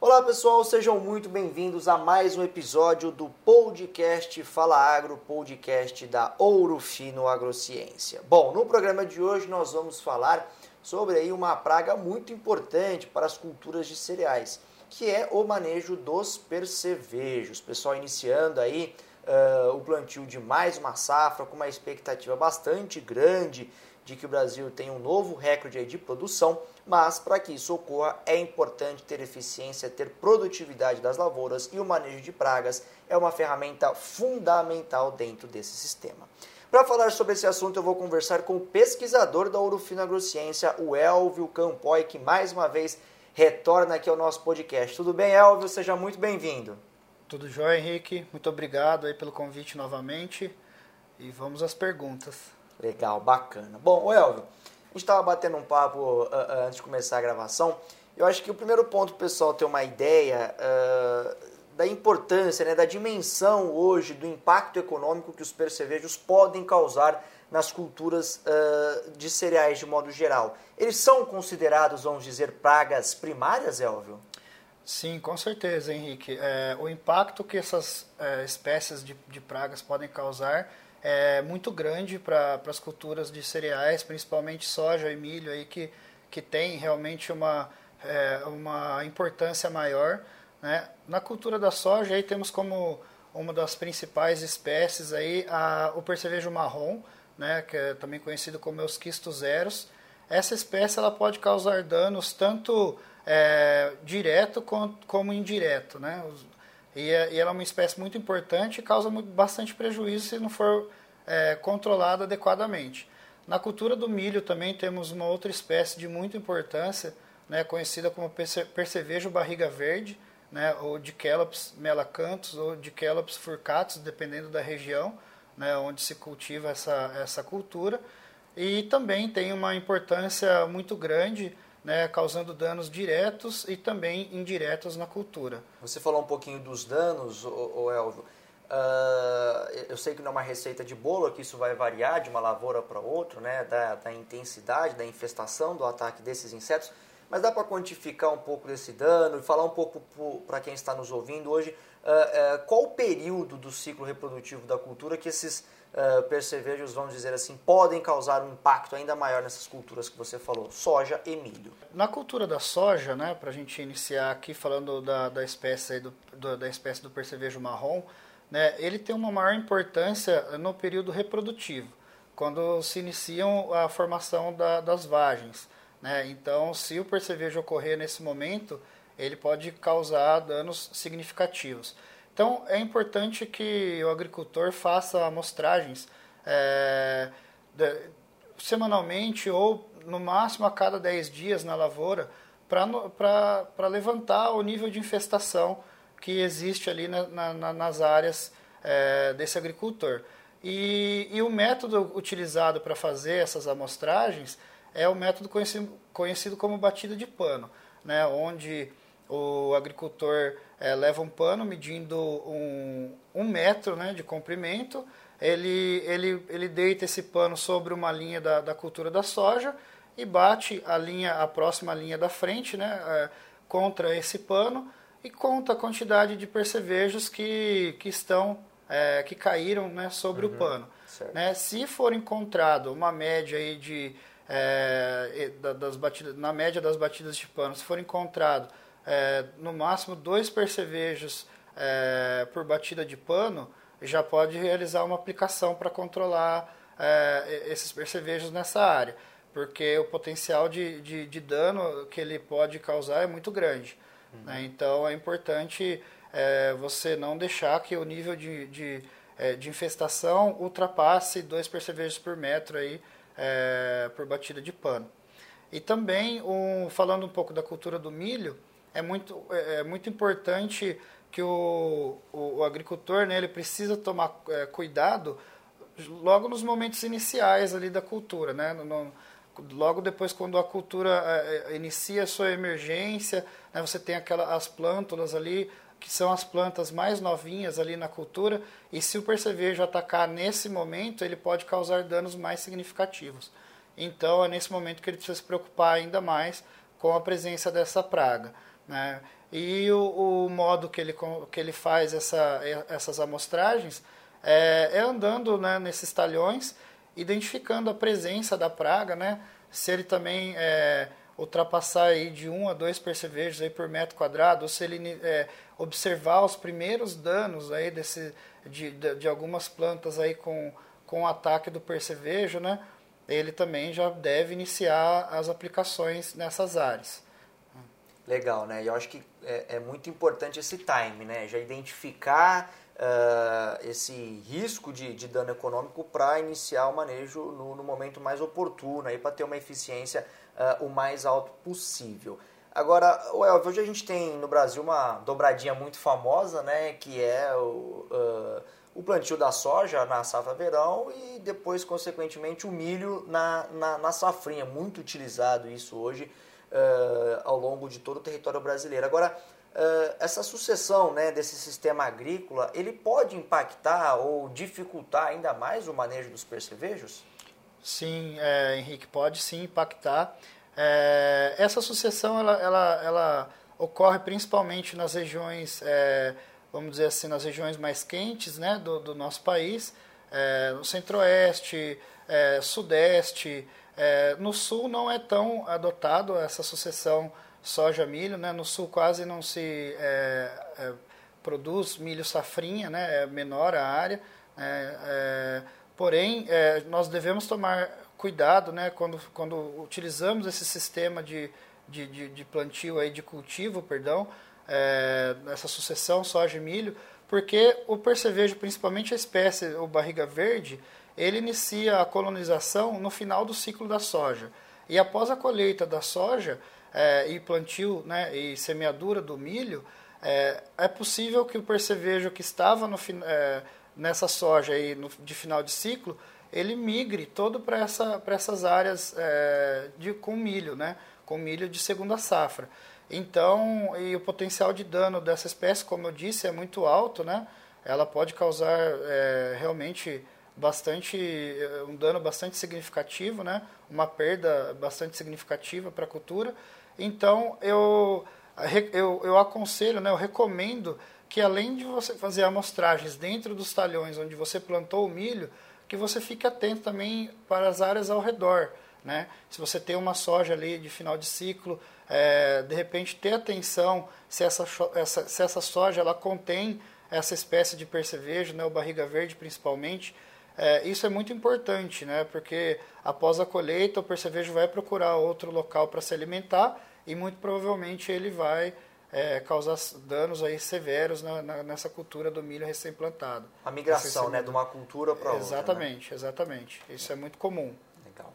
Olá pessoal, sejam muito bem-vindos a mais um episódio do podcast Fala Agro, podcast da Ouro Fino Agrociência. Bom, no programa de hoje nós vamos falar sobre aí uma praga muito importante para as culturas de cereais, que é o manejo dos percevejos. Pessoal iniciando aí uh, o plantio de mais uma safra com uma expectativa bastante grande de que o Brasil tenha um novo recorde de produção, mas para que isso ocorra é importante ter eficiência, ter produtividade das lavouras e o manejo de pragas é uma ferramenta fundamental dentro desse sistema. Para falar sobre esse assunto, eu vou conversar com o pesquisador da Ourofino Agrociência, o Elvio Campoy, que mais uma vez retorna aqui ao nosso podcast. Tudo bem, Elvio? Seja muito bem-vindo. Tudo jóia, Henrique. Muito obrigado aí pelo convite novamente. E vamos às perguntas. Legal, bacana. Bom, Elvio, a gente estava batendo um papo uh, uh, antes de começar a gravação. Eu acho que o primeiro ponto, pessoal, ter uma ideia uh, da importância, né, da dimensão hoje do impacto econômico que os percevejos podem causar nas culturas de cereais de modo geral. Eles são considerados, vamos dizer, pragas primárias, Elvio? Sim, com certeza, Henrique. É, o impacto que essas é, espécies de, de pragas podem causar é muito grande para as culturas de cereais, principalmente soja e milho, aí, que, que tem realmente uma, é, uma importância maior. Né? Na cultura da soja, aí temos como uma das principais espécies aí, a, o percevejo marrom, né, que é também conhecido como Eusquisto zeros. Essa espécie ela pode causar danos tanto é, direto como indireto. Né? E, é, e ela é uma espécie muito importante e causa bastante prejuízo se não for é, controlada adequadamente. Na cultura do milho também temos uma outra espécie de muita importância, né, conhecida como percevejo barriga verde, né, ou Dichelopes melacanthus ou Dichelopes furcatus, dependendo da região né, onde se cultiva essa, essa cultura. E também tem uma importância muito grande né, causando danos diretos e também indiretos na cultura. Você falou um pouquinho dos danos, o Elvio. Uh, eu sei que não é uma receita de bolo, que isso vai variar de uma lavoura para outra, né, da, da, intensidade, da infestação do ataque desses insetos, mas dá para quantificar um pouco desse dano e falar um pouco para quem está nos ouvindo hoje uh, uh, qual o período do ciclo reprodutivo da cultura que esses uh, percevejos, vamos dizer assim, podem causar um impacto ainda maior nessas culturas que você falou, soja e milho. Na cultura da soja, né, para a gente iniciar aqui falando da, da espécie do, do, da espécie do percevejo marrom, né, ele tem uma maior importância no período reprodutivo, quando se iniciam a formação da, das vagens. Né? Então, se o percevejo ocorrer nesse momento, ele pode causar danos significativos. Então é importante que o agricultor faça amostragens é, de, semanalmente ou no máximo a cada 10 dias na lavoura para levantar o nível de infestação que existe ali na, na, nas áreas é, desse agricultor. E, e, o método utilizado para fazer essas amostragens é o método conhecido, conhecido como batida de pano, né, onde o agricultor é, leva um pano medindo um, um metro né, de comprimento, ele, ele, ele deita esse pano sobre uma linha da, da cultura da soja e bate a linha, a próxima linha da frente né, é, contra esse pano e conta a quantidade de percevejos que, que estão é, que caíram né, sobre uhum, o pano. Né, se for encontrado uma média aí de é, das batidas, na média das batidas de pano, se for encontrado é, no máximo dois percevejos é, por batida de pano, já pode realizar uma aplicação para controlar é, esses percevejos nessa área, porque o potencial de, de, de, dano que ele pode causar é muito grande. Uhum. Né? Então é importante é, você não deixar que o nível de, de, é, de infestação ultrapasse dois percevejos por metro aí, é, por batida de pano. E também, um, falando um pouco da cultura do milho, é muito, é, é muito importante que o, o, o, agricultor né, ele precisa tomar é, cuidado logo nos momentos iniciais ali da cultura, né? No, no, logo depois quando a cultura é, é inicia a sua emergência, né, você tem aquela, as plântulas ali, que são as plantas mais novinhas ali na cultura, e se o percevejo atacar nesse momento, ele pode causar danos mais significativos. Então é nesse momento que ele precisa se preocupar ainda mais com a presença dessa praga. Né? E o, o modo que ele, que ele faz essa, essas amostragens é, é andando né, nesses talhões, identificando a presença da praga, né? Se ele também é, ultrapassar aí de 1 a 2 percevejos aí por metro quadrado, ou se ele é, observar os primeiros danos aí desse, de, de, de, algumas plantas aí com, com o ataque do percevejo, né? ele também já deve iniciar as aplicações nessas áreas. Legal, né? E eu acho que é, é muito importante esse time, né? Já identificar uh, esse risco de, de dano econômico para iniciar o manejo no, no, momento mais oportuno, para ter uma eficiência uh, o mais alto possível. Agora, Elvio, hoje a gente tem no Brasil uma dobradinha muito famosa, né? Que é o... Uh, o plantio da soja na safra verão e depois, consequentemente, o milho na, na, na safrinha. Muito utilizado isso hoje uh, ao longo de todo o território brasileiro. Agora, uh, essa sucessão né, desse sistema agrícola, ele pode impactar ou dificultar ainda mais o manejo dos percevejos? Sim, é, Henrique, pode sim impactar. É, essa sucessão ela, ela, ela ocorre principalmente nas regiões é, vamos dizer assim, nas regiões mais quentes né, do, do nosso país, no centro-oeste, sudeste. É, no sul não é tão adotado essa sucessão soja-milho, né? no sul quase não se é, é, produz milho safrinha, né? é menor a área. Né? É, porém, nós devemos tomar cuidado né? quando, quando utilizamos esse sistema de, de, de, de plantio, aí, de cultivo, perdão, é, essa sucessão soja e milho, porque o percevejo, principalmente a espécie, o barriga verde, ele inicia a colonização no final do ciclo da soja. E após a colheita da soja é, e plantio né, e semeadura do milho, é, é possível que o percevejo que estava no, é, nessa soja aí no, de final de ciclo, ele migre todo para essa, essas áreas é, de, com milho, né, com milho de segunda safra. Então, e o potencial de dano dessa espécie, como eu disse, é muito alto, né? Ela pode causar é, realmente bastante é, um dano bastante significativo, né? Uma perda bastante significativa para a cultura. Então, eu, eu, eu aconselho, né? Eu recomendo que além de você fazer amostragens dentro dos talhões onde você plantou o milho, que você fique atento também para as áreas ao redor, né? Se você tem uma soja ali de final de ciclo, é, de repente ter atenção se essa, essa, se essa soja ela contém essa espécie de percevejo, né, o barriga verde principalmente, é, isso é muito importante, né, porque após a colheita o percevejo vai procurar outro local para se alimentar e muito provavelmente ele vai é, causar danos aí severos na, na, nessa cultura do milho recém-plantado. A migração, né, de uma cultura para outra. Né? Exatamente, né? exatamente. Isso é muito comum. Legal.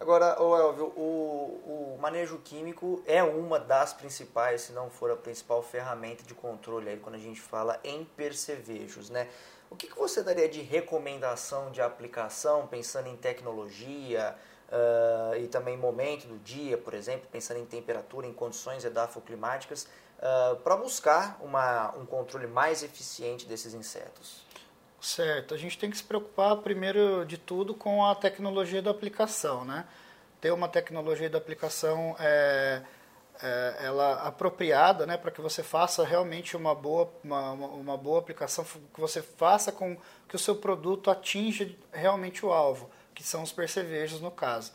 Agora, Elvio, o, o, manejo químico é uma das principais, se não for a principal ferramenta de controle aí quando a gente fala em percevejos, né? O que, que você daria de recomendação de aplicação, pensando em tecnologia uh, e também momento do dia, por exemplo, pensando em temperatura, em condições edafoclimáticas, uh, para buscar uma, um controle mais eficiente desses insetos? Certo, a gente tem que se preocupar primeiro de tudo com a tecnologia da aplicação, né? Ter uma tecnologia da aplicação é, é, ela apropriada, né, para que você faça realmente uma boa, uma, uma boa aplicação, que você faça com que o seu produto atinja realmente o alvo, que são os percevejos no caso.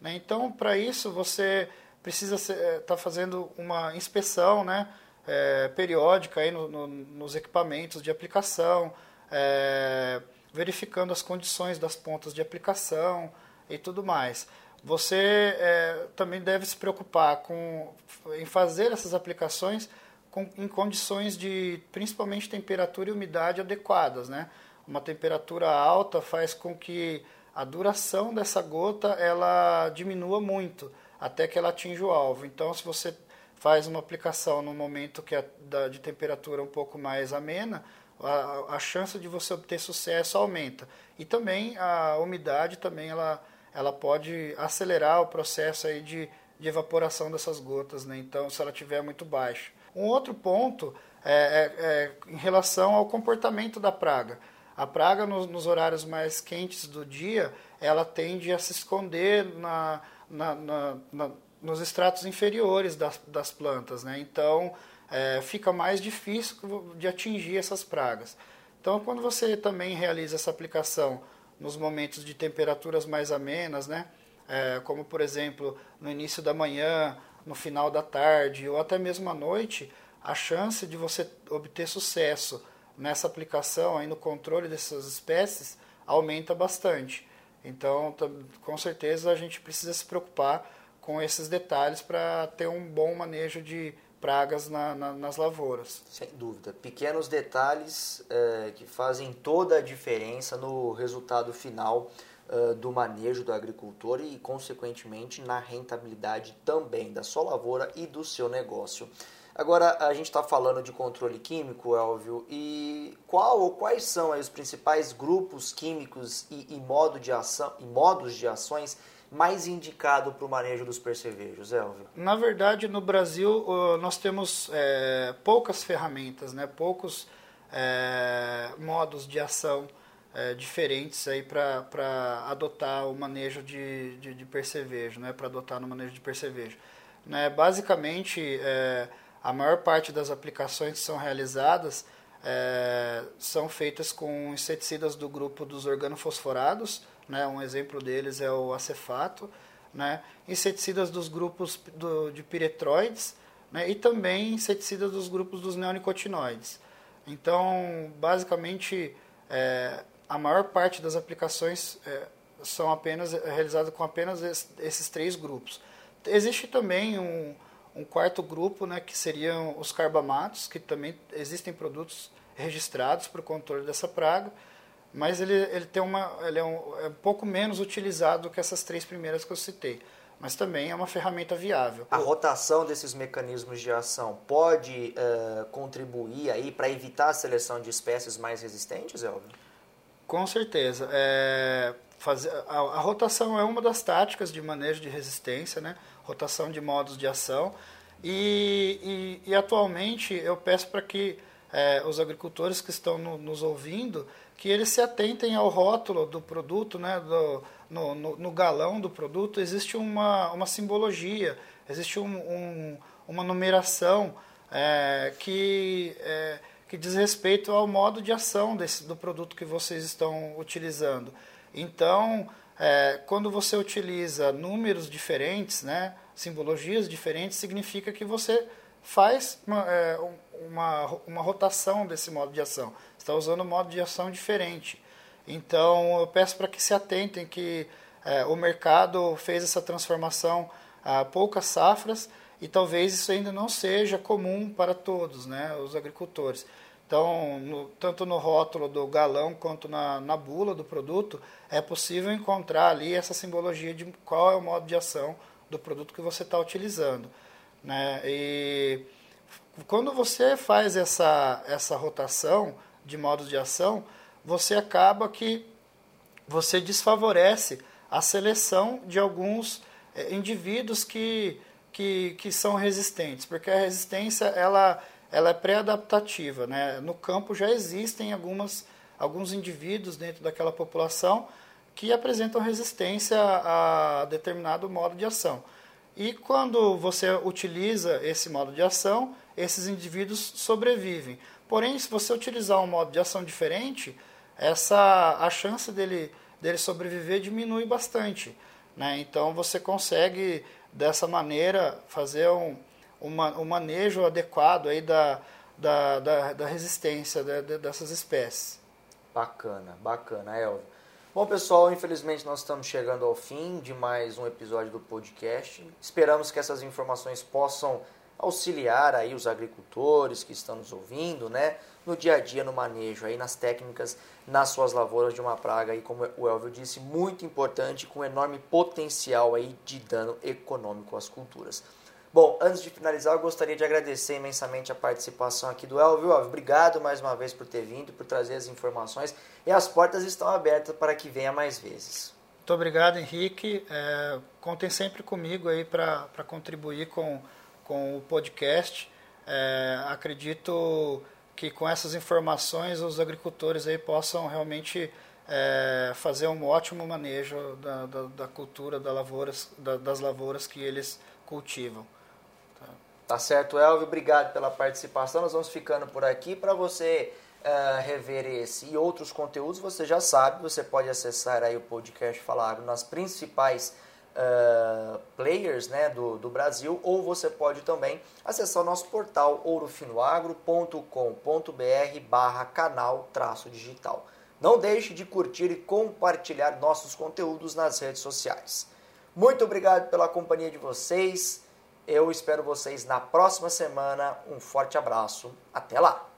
Né? Então, para isso você precisa estar é, tá fazendo uma inspeção, né, é, periódica aí no, no, nos equipamentos de aplicação é, verificando as condições das pontas de aplicação e tudo mais. Você é, também deve se preocupar com, em fazer essas aplicações com, em condições de principalmente temperatura e umidade adequadas. Né? Uma temperatura alta faz com que a duração dessa gota ela diminua muito até que ela atinja o alvo. Então, se você faz uma aplicação no momento que é de temperatura um pouco mais amena, a, a chance de você obter sucesso aumenta. E também a umidade também ela, ela pode acelerar o processo aí de, de evaporação dessas gotas, né? então se ela estiver muito baixa. Um outro ponto é, é, é, em relação ao comportamento da praga. A praga nos, nos, horários mais quentes do dia, ela tende a se esconder na, na, na, nos estratos inferiores das, das plantas, né? Então, é, fica mais difícil de atingir essas pragas. Então, quando você também realiza essa aplicação nos momentos de temperaturas mais amenas, né, é, como por exemplo no início da manhã, no final da tarde ou até mesmo à noite, a chance de você obter sucesso nessa aplicação, aí no controle dessas espécies, aumenta bastante. Então, com certeza, a gente precisa se preocupar com esses detalhes para ter um bom manejo de pragas na, na, nas lavouras. Sem dúvida. Pequenos detalhes é, que fazem toda a diferença no resultado final é, do manejo do agricultor e, consequentemente, na rentabilidade também da sua lavoura e do seu negócio. Agora, a gente está falando de controle químico, Elvio, e qual ou quais são os principais grupos químicos e, e, modo de ação, e modos de ações mais indicado para o manejo dos percevejos, Elvio? Na verdade, no Brasil, nós temos é, poucas ferramentas, né? poucos é, modos de ação é, diferentes aí para adotar o manejo de, de, de percevejo, né? para adotar no manejo de percevejo. Né? Basicamente, é, a maior parte das aplicações que são realizadas é, são feitas com inseticidas do grupo dos organofosforados, né? Um exemplo deles é o acefato, né? Inseticidas dos grupos do, de piretroides, né? E também inseticidas dos grupos dos neonicotinoides. Então, basicamente, é, a maior parte das aplicações é, são apenas realizadas com apenas esses três grupos. Existe também um, um quarto grupo, né, que seriam os carbamatos, que também existem produtos registrados para o controle dessa praga mas ele, ele, tem uma, ele é, um, é um pouco menos utilizado do que essas três primeiras que eu citei. Mas também é uma ferramenta viável. A rotação desses mecanismos de ação pode uh, contribuir aí para evitar a seleção de espécies mais resistentes, Elvio? Com certeza. É, fazer, a, a, rotação é uma das táticas de manejo de resistência, né? rotação de modos de ação. E, e, e atualmente eu peço para que é, os agricultores que estão no, nos ouvindo que eles se atentem ao rótulo do produto, né, do, no, no, no galão do produto, existe uma, uma simbologia, existe um, um, uma numeração é, que, é, que diz respeito ao modo de ação desse, do produto que vocês estão utilizando. Então, é, quando você utiliza números diferentes, né, simbologias diferentes, significa que você faz uma, é, uma, uma rotação desse modo de ação está usando um modo de ação diferente. Então, eu peço para que se atentem que é, o mercado fez essa transformação a poucas safras e talvez isso ainda não seja comum para todos, né, os agricultores. Então, no, tanto no rótulo do galão quanto na, na bula do produto, é possível encontrar ali essa simbologia de qual é o modo de ação do produto que você está utilizando. Né? E quando você faz essa, essa rotação, de modos de ação, você acaba que você desfavorece a seleção de alguns eh, indivíduos que, que, que são resistentes, porque a resistência ela, ela é pré-adaptativa. Né? No campo já existem algumas, alguns indivíduos dentro daquela população que apresentam resistência a determinado modo de ação. E quando você utiliza esse modo de ação, esses indivíduos sobrevivem. Porém, se você utilizar um modo de ação diferente, essa a chance dele, dele sobreviver diminui bastante. Né? Então você consegue dessa maneira fazer um, uma, um manejo adequado aí da, da, da, da resistência de, de, dessas espécies. Bacana, bacana, Elvio. Bom, pessoal, infelizmente nós estamos chegando ao fim de mais um episódio do podcast. Esperamos que essas informações possam auxiliar aí os agricultores que estão nos ouvindo, né, no dia a dia, no manejo, aí nas técnicas, nas suas lavouras de uma praga, aí, como o Elvio disse, muito importante, com enorme potencial aí de dano econômico às culturas. Bom, antes de finalizar, eu gostaria de agradecer imensamente a participação aqui do Elvio. Obrigado mais uma vez por ter vindo, por trazer as informações e as portas estão abertas para que venha mais vezes. Muito obrigado, Henrique. É, contem sempre comigo aí para contribuir com com o podcast. É, acredito que com essas informações os agricultores aí possam realmente é, fazer um ótimo manejo da, da, da cultura da lavouras, da, das lavouras que eles cultivam. Tá. Tá certo, Elvio. Obrigado pela participação. Nós vamos ficando por aqui. Para você uh, rever esse e outros conteúdos, você já sabe, você pode acessar aí o podcast Fala Agro nas principais uh, players né, do, do Brasil, ou você pode também acessar o nosso portal ourofinoagro.com.br barra canal traço digital. Não deixe de curtir e compartilhar nossos conteúdos nas redes sociais. Muito obrigado pela companhia de vocês. Eu espero vocês na próxima semana. Um forte abraço. Até lá!